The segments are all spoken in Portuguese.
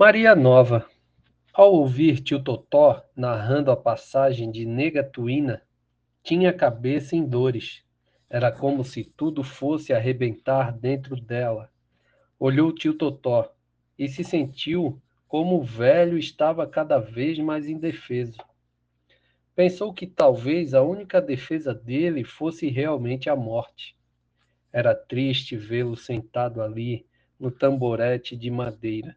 Maria Nova, ao ouvir tio Totó narrando a passagem de Negatuína, tinha a cabeça em dores. Era como se tudo fosse arrebentar dentro dela. Olhou tio Totó e se sentiu como o velho estava cada vez mais indefeso. Pensou que talvez a única defesa dele fosse realmente a morte. Era triste vê-lo sentado ali, no tamborete de madeira.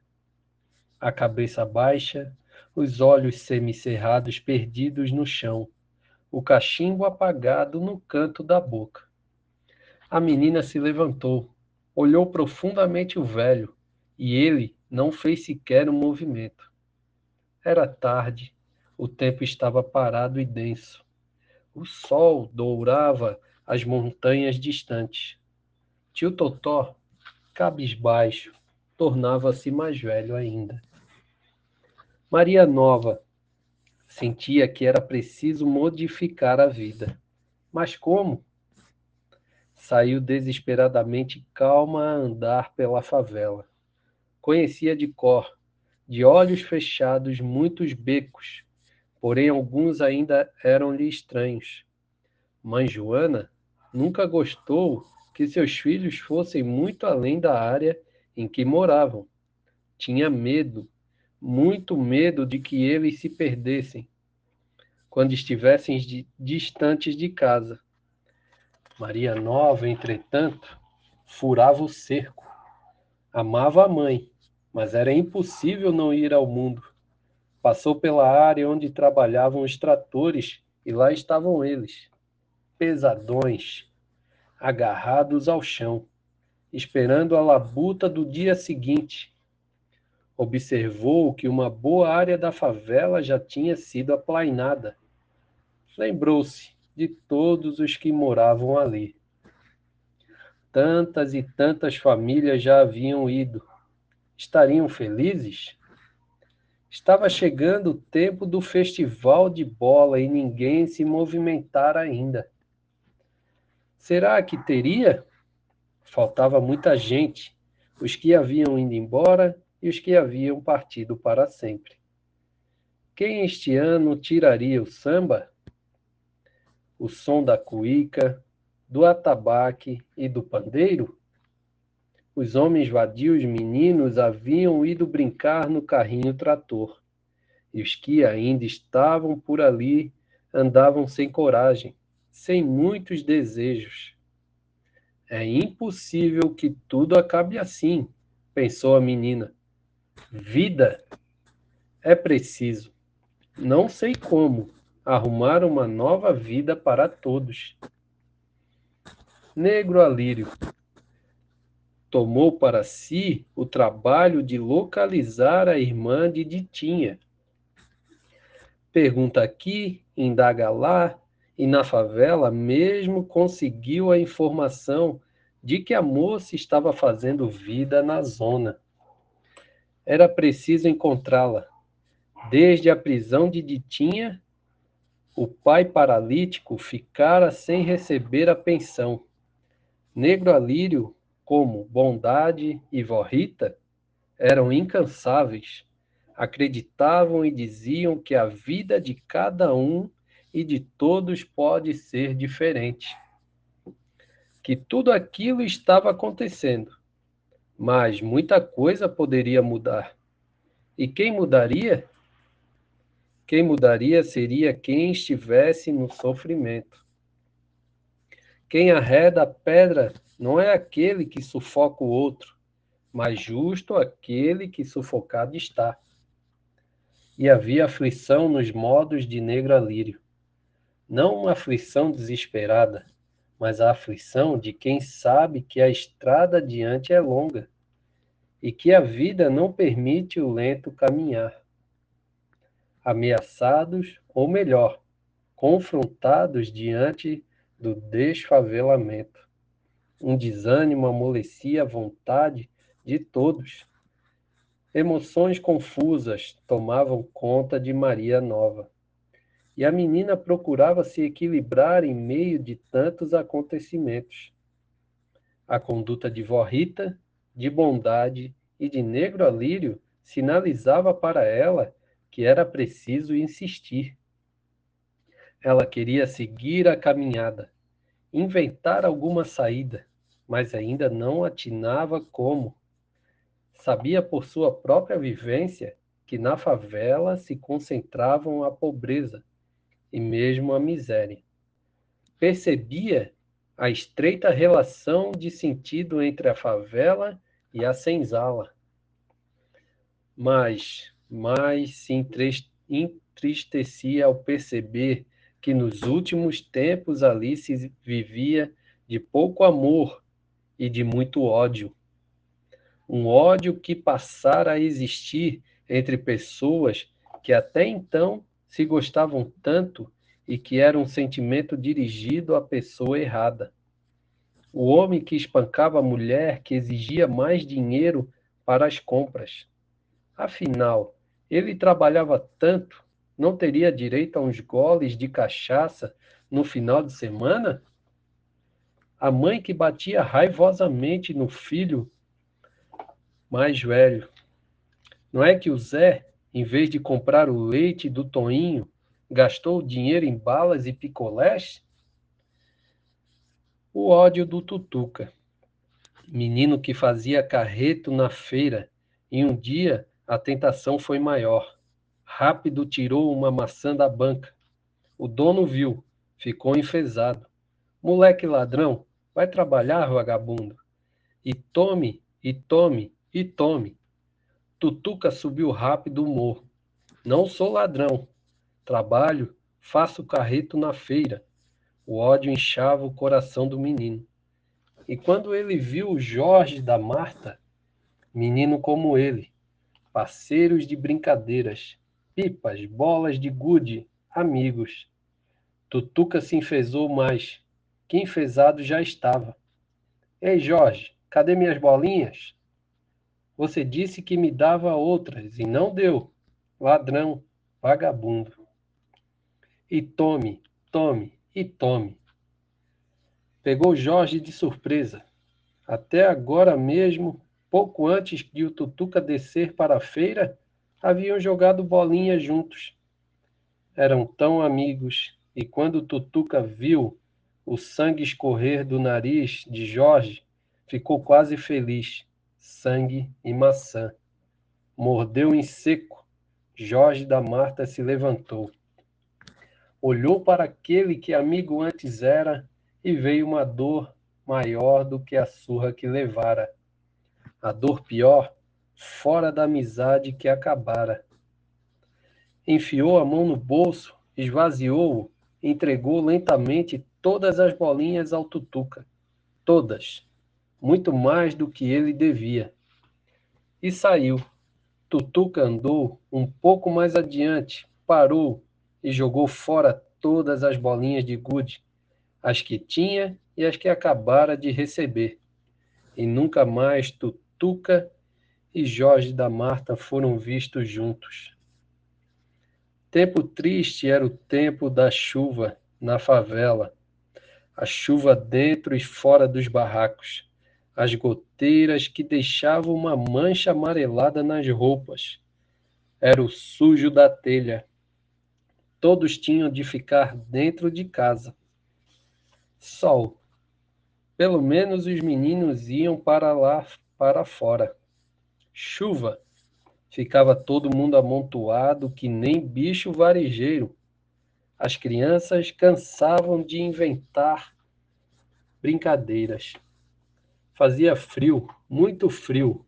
A cabeça baixa, os olhos semicerrados perdidos no chão, o cachimbo apagado no canto da boca. A menina se levantou, olhou profundamente o velho, e ele não fez sequer um movimento. Era tarde, o tempo estava parado e denso. O sol dourava as montanhas distantes. Tio Totó, cabisbaixo, tornava-se mais velho ainda. Maria Nova sentia que era preciso modificar a vida. Mas como? Saiu desesperadamente calma a andar pela favela. Conhecia de cor, de olhos fechados, muitos becos, porém alguns ainda eram-lhe estranhos. Mãe Joana nunca gostou que seus filhos fossem muito além da área em que moravam. Tinha medo, muito medo de que eles se perdessem quando estivessem distantes de casa. Maria Nova, entretanto, furava o cerco. Amava a mãe, mas era impossível não ir ao mundo. Passou pela área onde trabalhavam os tratores e lá estavam eles, pesadões, agarrados ao chão, esperando a labuta do dia seguinte. Observou que uma boa área da favela já tinha sido aplainada. Lembrou-se de todos os que moravam ali. Tantas e tantas famílias já haviam ido. Estariam felizes? Estava chegando o tempo do festival de bola e ninguém se movimentara ainda. Será que teria? Faltava muita gente, os que haviam ido embora e os que haviam partido para sempre. Quem este ano tiraria o samba? O som da cuíca, do atabaque e do pandeiro? Os homens vadios meninos haviam ido brincar no carrinho trator, e os que ainda estavam por ali andavam sem coragem, sem muitos desejos. É impossível que tudo acabe assim, pensou a menina. Vida é preciso, não sei como, arrumar uma nova vida para todos. Negro Alírio tomou para si o trabalho de localizar a irmã de Ditinha. Pergunta aqui, indaga lá, e na favela mesmo conseguiu a informação de que a moça estava fazendo vida na zona. Era preciso encontrá-la. Desde a prisão de Ditinha, o pai paralítico ficara sem receber a pensão. Negro Alírio, como Bondade e Vó Rita, eram incansáveis. Acreditavam e diziam que a vida de cada um e de todos pode ser diferente. Que tudo aquilo estava acontecendo, mas muita coisa poderia mudar. E quem mudaria? Quem mudaria seria quem estivesse no sofrimento. Quem arreda a pedra não é aquele que sufoca o outro, mas justo aquele que sufocado está. E havia aflição nos modos de negro alírio não uma aflição desesperada, mas a aflição de quem sabe que a estrada adiante é longa e que a vida não permite o lento caminhar. Ameaçados, ou melhor, confrontados diante do desfavelamento. Um desânimo amolecia a vontade de todos. Emoções confusas tomavam conta de Maria Nova e a menina procurava se equilibrar em meio de tantos acontecimentos. A conduta de vó Rita, de bondade e de negro alírio sinalizava para ela que era preciso insistir. Ela queria seguir a caminhada, inventar alguma saída, mas ainda não atinava como. Sabia por sua própria vivência que na favela se concentravam a pobreza e mesmo a miséria. Percebia a estreita relação de sentido entre a favela e a senzala. Mas mais se entristecia ao perceber que nos últimos tempos ali se vivia de pouco amor e de muito ódio. Um ódio que passara a existir entre pessoas que até então se gostavam tanto e que era um sentimento dirigido à pessoa errada. O homem que espancava a mulher que exigia mais dinheiro para as compras. Afinal, ele trabalhava tanto, não teria direito a uns goles de cachaça no final de semana? A mãe que batia raivosamente no filho mais velho. Não é que o Zé, em vez de comprar o leite do Toinho, gastou dinheiro em balas e picolés? O ódio do Tutuca, menino que fazia carreto na feira, e um dia a tentação foi maior. Rápido tirou uma maçã da banca. O dono viu, ficou enfesado. Moleque ladrão, vai trabalhar, vagabundo. E tome, e tome, e tome. Tutuca subiu rápido o morro. Não sou ladrão. Trabalho, faço carreto na feira. O ódio inchava o coração do menino. E quando ele viu o Jorge da Marta, menino como ele, parceiros de brincadeiras, pipas, bolas de gude, amigos. Tutuca se enfesou mais, que enfesado já estava. Ei, Jorge, cadê minhas bolinhas? Você disse que me dava outras e não deu. Ladrão, vagabundo. E tome, tome e tome. Pegou Jorge de surpresa. Até agora mesmo Pouco antes de o Tutuca descer para a feira, haviam jogado bolinha juntos. Eram tão amigos, e quando o Tutuca viu o sangue escorrer do nariz de Jorge, ficou quase feliz. Sangue e maçã. Mordeu em seco. Jorge da Marta se levantou. Olhou para aquele que amigo antes era e veio uma dor maior do que a surra que levara a dor pior, fora da amizade que acabara. Enfiou a mão no bolso, esvaziou-o, entregou lentamente todas as bolinhas ao Tutuca. Todas. Muito mais do que ele devia. E saiu. Tutuca andou um pouco mais adiante, parou e jogou fora todas as bolinhas de gude, as que tinha e as que acabara de receber. E nunca mais Tutuca Tuca e Jorge da Marta foram vistos juntos. Tempo triste era o tempo da chuva na favela, a chuva dentro e fora dos barracos, as goteiras que deixavam uma mancha amarelada nas roupas. Era o sujo da telha. Todos tinham de ficar dentro de casa. Sol. Pelo menos os meninos iam para lá para fora. Chuva. Ficava todo mundo amontoado que nem bicho varejeiro. As crianças cansavam de inventar brincadeiras. Fazia frio, muito frio.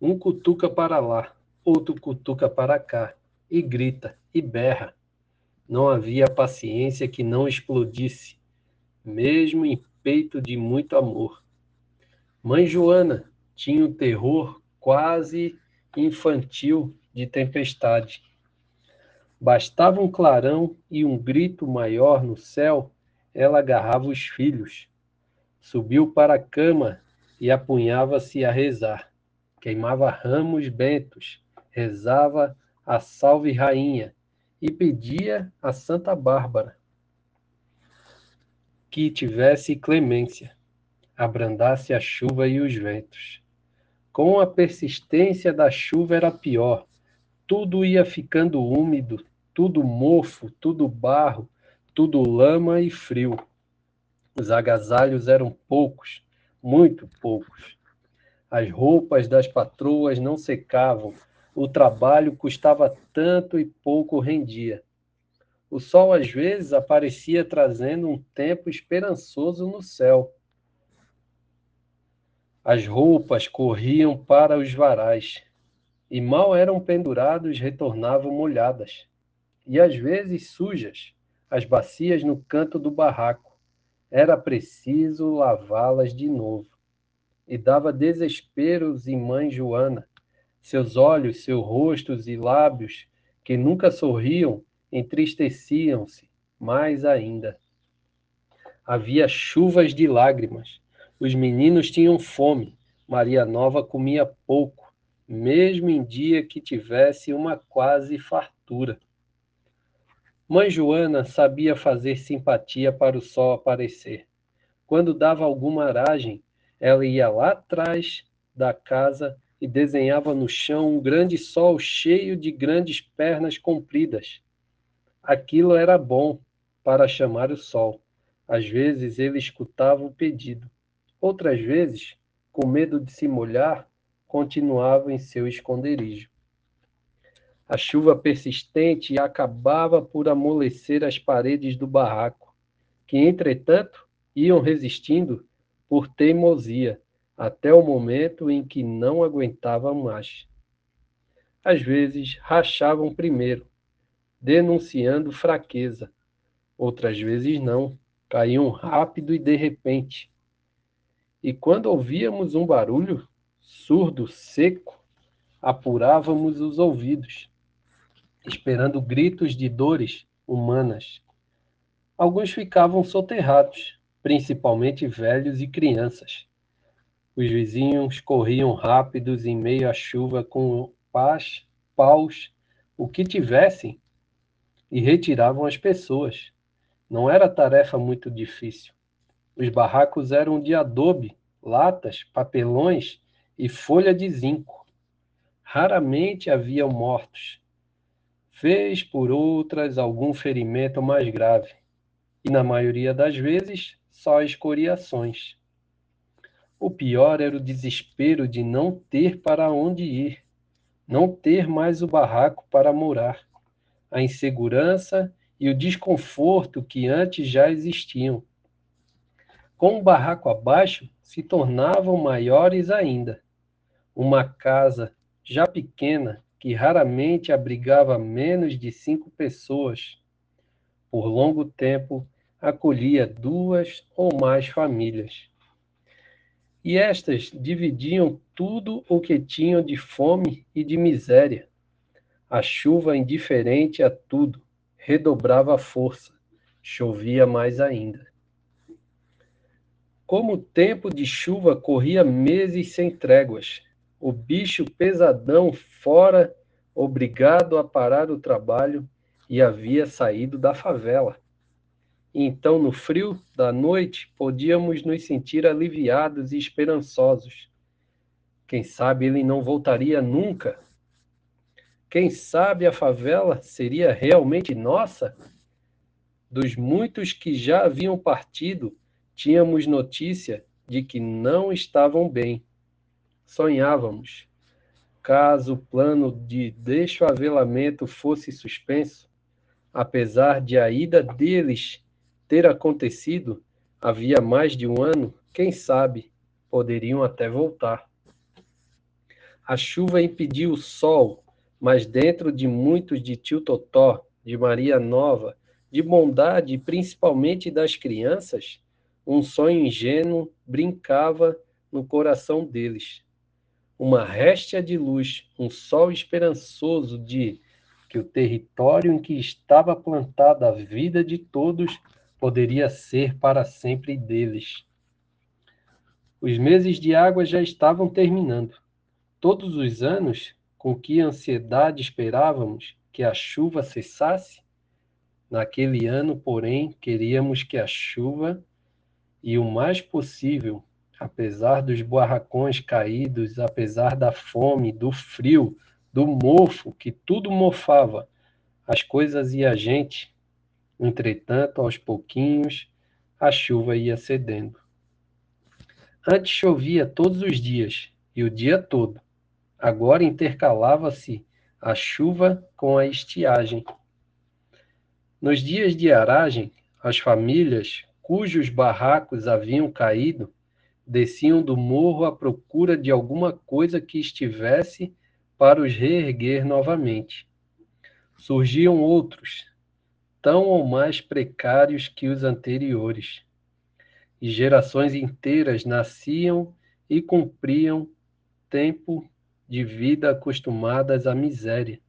Um cutuca para lá, outro cutuca para cá, e grita, e berra. Não havia paciência que não explodisse, mesmo em peito de muito amor. Mãe Joana tinha um terror quase infantil de tempestade. Bastava um clarão e um grito maior no céu, ela agarrava os filhos. Subiu para a cama e apunhava-se a rezar. Queimava ramos bentos, rezava a Salve Rainha e pedia a Santa Bárbara que tivesse clemência abrandasse a chuva e os ventos. com a persistência da chuva era pior. Tudo ia ficando úmido, tudo mofo, tudo barro, tudo lama e frio. Os agasalhos eram poucos, muito poucos. As roupas das patroas não secavam, o trabalho custava tanto e pouco rendia. O sol às vezes aparecia trazendo um tempo esperançoso no céu. As roupas corriam para os varais, e mal eram pendurados, retornavam molhadas, e às vezes sujas, as bacias no canto do barraco. Era preciso lavá-las de novo. E dava desesperos em mãe Joana. Seus olhos, seus rostos e lábios, que nunca sorriam, entristeciam-se mais ainda. Havia chuvas de lágrimas os meninos tinham fome. Maria Nova comia pouco, mesmo em dia que tivesse uma quase fartura. Mãe Joana sabia fazer simpatia para o sol aparecer. Quando dava alguma aragem, ela ia lá atrás da casa e desenhava no chão um grande sol cheio de grandes pernas compridas. Aquilo era bom para chamar o sol. Às vezes ele escutava o pedido. Outras vezes, com medo de se molhar, continuava em seu esconderijo. A chuva persistente acabava por amolecer as paredes do barraco, que, entretanto, iam resistindo por teimosia, até o momento em que não aguentavam mais. Às vezes, rachavam primeiro, denunciando fraqueza. Outras vezes não, caíam rápido e de repente, e quando ouvíamos um barulho surdo, seco, apurávamos os ouvidos, esperando gritos de dores humanas. Alguns ficavam soterrados, principalmente velhos e crianças. Os vizinhos corriam rápidos em meio à chuva com pás, paus, o que tivessem, e retiravam as pessoas. Não era tarefa muito difícil. Os barracos eram de adobe, latas, papelões e folha de zinco. Raramente haviam mortos. Fez por outras algum ferimento mais grave, e na maioria das vezes só escoriações. O pior era o desespero de não ter para onde ir, não ter mais o barraco para morar, a insegurança e o desconforto que antes já existiam com o barraco abaixo, se tornavam maiores ainda. Uma casa, já pequena, que raramente abrigava menos de cinco pessoas, por longo tempo acolhia duas ou mais famílias. E estas dividiam tudo o que tinham de fome e de miséria. A chuva, indiferente a tudo, redobrava a força, chovia mais ainda. Como o tempo de chuva corria meses sem tréguas, o bicho pesadão fora obrigado a parar o trabalho e havia saído da favela. Então, no frio da noite, podíamos nos sentir aliviados e esperançosos. Quem sabe ele não voltaria nunca? Quem sabe a favela seria realmente nossa? Dos muitos que já haviam partido, Tínhamos notícia de que não estavam bem. Sonhávamos. Caso o plano de desfavelamento fosse suspenso, apesar de a ida deles ter acontecido havia mais de um ano, quem sabe poderiam até voltar. A chuva impediu o sol, mas dentro de muitos de Tio Totó, de Maria Nova, de bondade e principalmente das crianças, um sonho ingênuo brincava no coração deles. Uma réstia de luz, um sol esperançoso de que o território em que estava plantada a vida de todos poderia ser para sempre deles. Os meses de água já estavam terminando. Todos os anos, com que ansiedade esperávamos que a chuva cessasse, naquele ano, porém, queríamos que a chuva e o mais possível apesar dos barracões caídos, apesar da fome, do frio, do mofo, que tudo mofava, as coisas e a gente. Entretanto, aos pouquinhos, a chuva ia cedendo. Antes chovia todos os dias, e o dia todo. Agora intercalava-se a chuva com a estiagem. Nos dias de aragem, as famílias cujos barracos haviam caído desciam do morro à procura de alguma coisa que estivesse para os reerguer novamente. Surgiam outros, tão ou mais precários que os anteriores, e gerações inteiras nasciam e cumpriam tempo de vida acostumadas à miséria,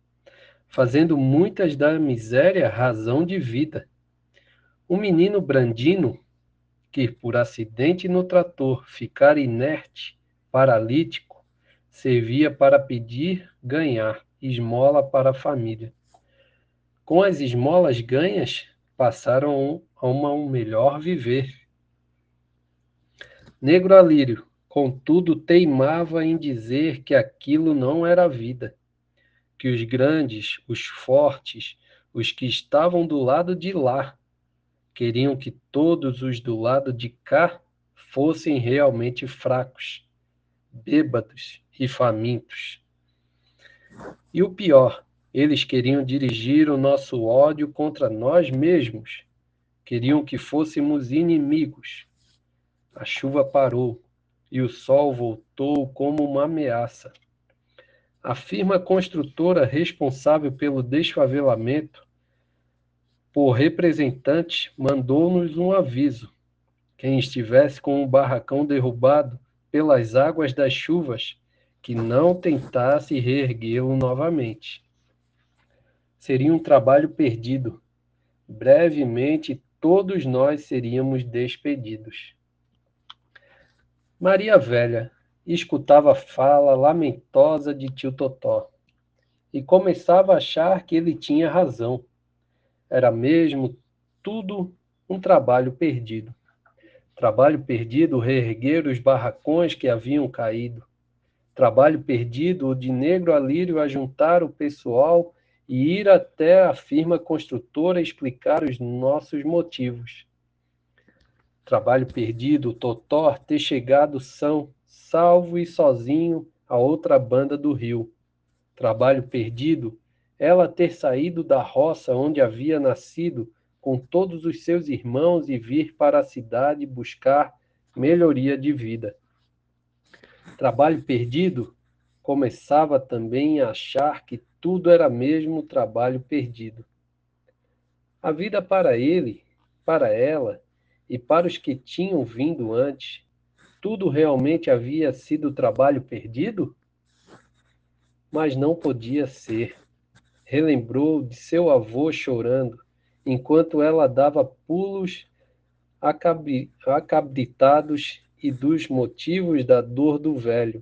fazendo muitas da miséria razão de vida. O menino Brandino, que por acidente no trator ficar inerte, paralítico, servia para pedir ganhar esmola para a família. Com as esmolas ganhas, passaram a um melhor viver. Negro Alírio, contudo, teimava em dizer que aquilo não era vida, que os grandes, os fortes, os que estavam do lado de lá, queriam que todos os do lado de cá fossem realmente fracos, bêbados e famintos. E o pior, eles queriam dirigir o nosso ódio contra nós mesmos, queriam que fôssemos inimigos. A chuva parou e o sol voltou como uma ameaça. A firma construtora responsável pelo desfavelamento, por representante, mandou-nos um aviso. Quem estivesse com o barracão derrubado pelas águas das chuvas, que não tentasse reerguê-lo novamente. Seria um trabalho perdido. Brevemente, todos nós seríamos despedidos. Maria Velha escutava a fala lamentosa de tio Totó e começava a achar que ele tinha razão. Era mesmo tudo um trabalho perdido. Trabalho perdido reerguer os barracões que haviam caído. Trabalho perdido o de negro a juntar o pessoal e ir até a firma construtora explicar os nossos motivos trabalho perdido, Totó ter chegado são, salvo e sozinho a outra banda do rio. Trabalho perdido, ela ter saído da roça onde havia nascido com todos os seus irmãos e vir para a cidade buscar melhoria de vida. Trabalho perdido, começava também a achar que tudo era mesmo trabalho perdido. A vida para ele, para ela, e para os que tinham vindo antes, tudo realmente havia sido trabalho perdido? Mas não podia ser. Relembrou de seu avô chorando, enquanto ela dava pulos acabritados e dos motivos da dor do velho.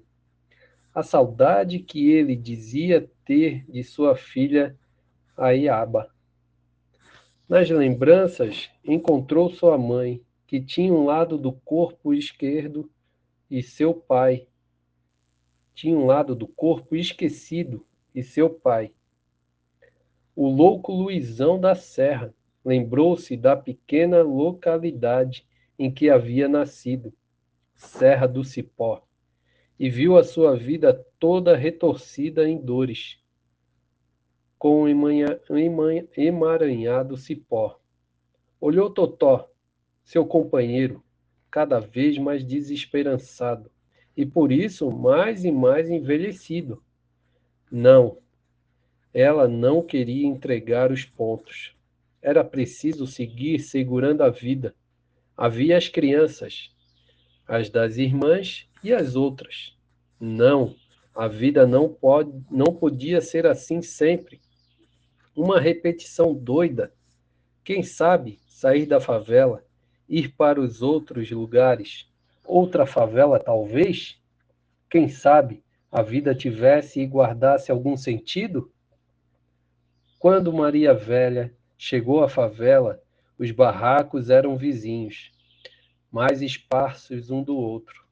A saudade que ele dizia ter de sua filha Aiaba. Nas lembranças, encontrou sua mãe, que tinha um lado do corpo esquerdo, e seu pai. Tinha um lado do corpo esquecido, e seu pai. O louco Luizão da Serra lembrou-se da pequena localidade em que havia nascido, Serra do Cipó, e viu a sua vida toda retorcida em dores com emaranhado cipó. Olhou Totó, seu companheiro, cada vez mais desesperançado, e por isso mais e mais envelhecido. Não, ela não queria entregar os pontos. Era preciso seguir segurando a vida. Havia as crianças, as das irmãs e as outras. Não, a vida não pode, não podia ser assim sempre uma repetição doida. Quem sabe sair da favela, ir para os outros lugares, outra favela talvez? Quem sabe a vida tivesse e guardasse algum sentido? Quando Maria Velha chegou à favela, os barracos eram vizinhos, mais esparsos um do outro.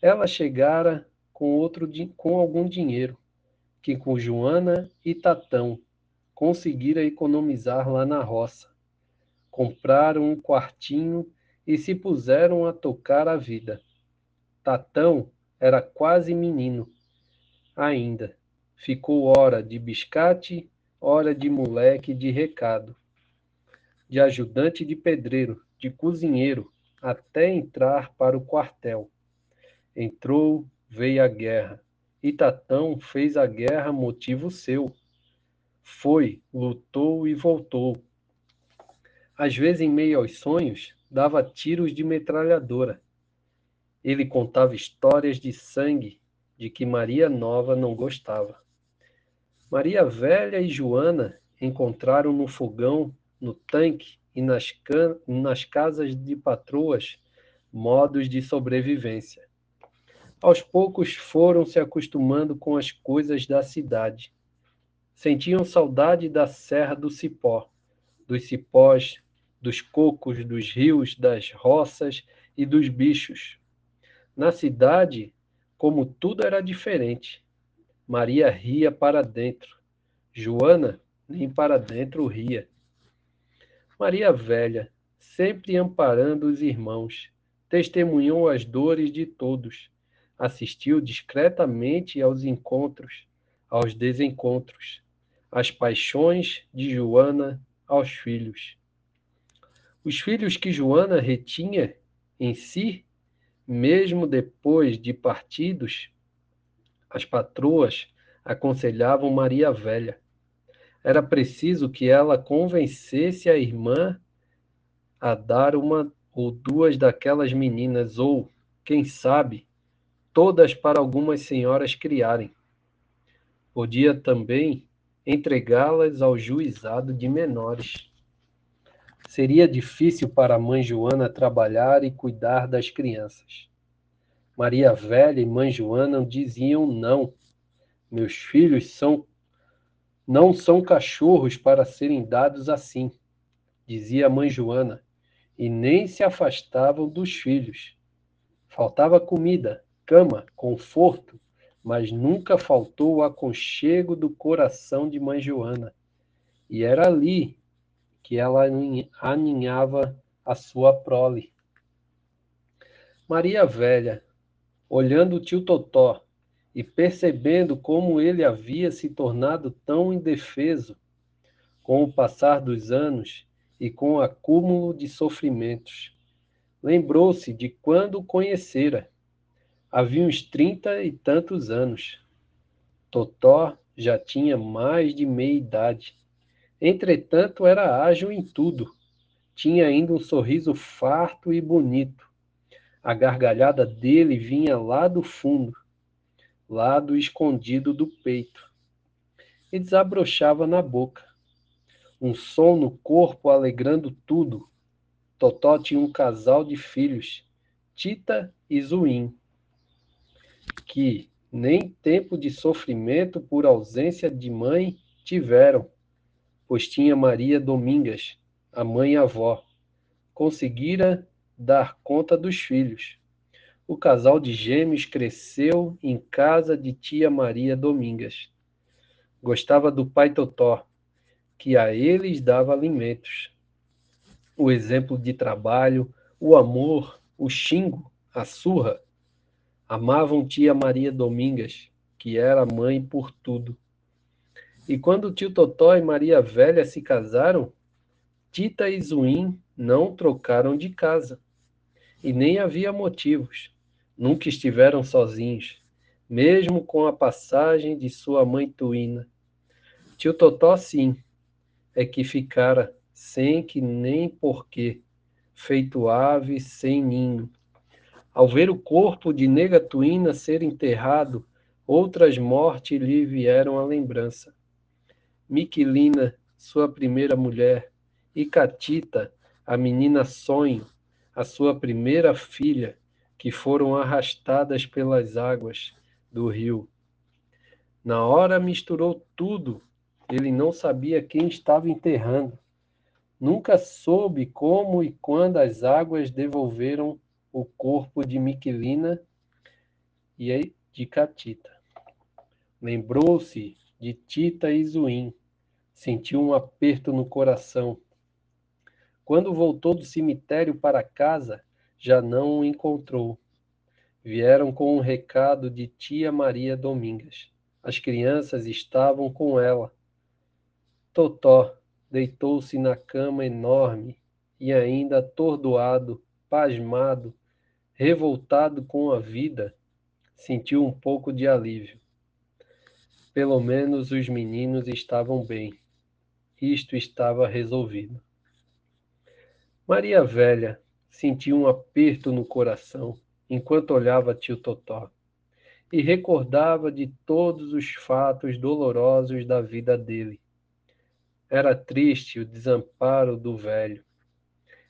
ela chegara com, outro, com algum dinheiro, que com Joana e Tatão conseguira economizar lá na roça. Compraram um quartinho e se puseram a tocar a vida. Tatão era quase menino ainda. Ficou hora de biscate, hora de moleque de recado, de ajudante de pedreiro, de cozinheiro, até entrar para o quartel. Entrou, veio a guerra. E Tatão fez a guerra motivo seu. Foi, lutou e voltou. Às vezes, em meio aos sonhos, dava tiros de metralhadora. Ele contava histórias de sangue de que Maria Nova não gostava. Maria Velha e Joana encontraram no fogão, no tanque e nas, nas casas de patroas modos de sobrevivência. Aos poucos foram se acostumando com as coisas da cidade. Sentiam saudade da Serra do Cipó, dos cipós, dos cocos, dos rios, das roças e dos bichos. Na cidade, como tudo era diferente, Maria ria para dentro. Joana nem para dentro ria. Maria Velha, sempre amparando os irmãos, testemunhou as dores de todos, assistiu discretamente aos encontros, aos desencontros, às paixões de Joana aos filhos. Os filhos que Joana retinha em si, mesmo depois de partidos, as patroas aconselhavam Maria Velha era preciso que ela convencesse a irmã a dar uma ou duas daquelas meninas, ou, quem sabe, todas para algumas senhoras criarem. Podia também entregá-las ao juizado de menores. Seria difícil para a mãe Joana trabalhar e cuidar das crianças. Maria Velha e mãe Joana diziam não. Meus filhos são não são cachorros para serem dados assim, dizia a mãe Joana, e nem se afastavam dos filhos. Faltava comida, cama, conforto, mas nunca faltou o aconchego do coração de mãe Joana. E era ali que ela aninhava a sua prole. Maria Velha, olhando o tio Totó, e percebendo como ele havia se tornado tão indefeso com o passar dos anos e com o acúmulo de sofrimentos. Lembrou-se de quando o conhecera. Havia uns trinta e tantos anos. Totó já tinha mais de meia idade. Entretanto, era ágil em tudo. Tinha ainda um sorriso farto e bonito. A gargalhada dele vinha lá do fundo lado escondido do peito, e desabrochava na boca. Um som no corpo alegrando tudo. Totó tinha um casal de filhos, Tita e Zuim, que nem tempo de sofrimento por ausência de mãe tiveram, pois tinha Maria Domingas, a mãe avó. Conseguira dar conta dos filhos o casal de gêmeos cresceu em casa de tia Maria Domingas. Gostava do pai Totó, que a eles dava alimentos. O exemplo de trabalho, o amor, o xingo, a surra. Amavam tia Maria Domingas, que era mãe por tudo. E quando tio Totó e Maria Velha se casaram, Tita e Zuim não trocaram de casa. E nem havia motivos. Nunca estiveram sozinhos, mesmo com a passagem de sua mãe Tuína. Tio Totó, sim, é que ficara sem que nem porquê, feito ave sem ninho. Ao ver o corpo de nega Tuína ser enterrado, outras mortes lhe vieram à lembrança. Miquilina, sua primeira mulher, e Catita, a menina sonho, a sua primeira filha, que foram arrastadas pelas águas do rio. Na hora misturou tudo, ele não sabia quem estava enterrando. Nunca soube como e quando as águas devolveram o corpo de Miquelina e de Catita. Lembrou-se de Tita e Zuim. Sentiu um aperto no coração. Quando voltou do cemitério para casa, já não o encontrou. Vieram com um recado de tia Maria Domingas. As crianças estavam com ela. Totó deitou-se na cama enorme e ainda atordoado, pasmado, revoltado com a vida, sentiu um pouco de alívio. Pelo menos os meninos estavam bem. Isto estava resolvido. Maria Velha sentiu um aperto no coração enquanto olhava tio Totó e recordava de todos os fatos dolorosos da vida dele. Era triste o desamparo do velho.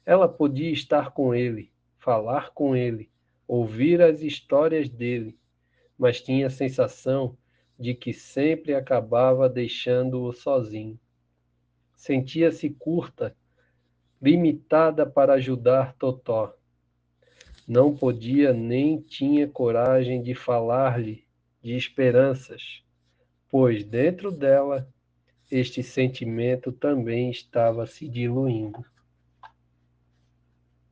Ela podia estar com ele, falar com ele, ouvir as histórias dele, mas tinha a sensação de que sempre acabava deixando-o sozinho. Sentia-se curta, limitada para ajudar Totó. Não podia nem tinha coragem de falar-lhe de esperanças, pois dentro dela este sentimento também estava se diluindo.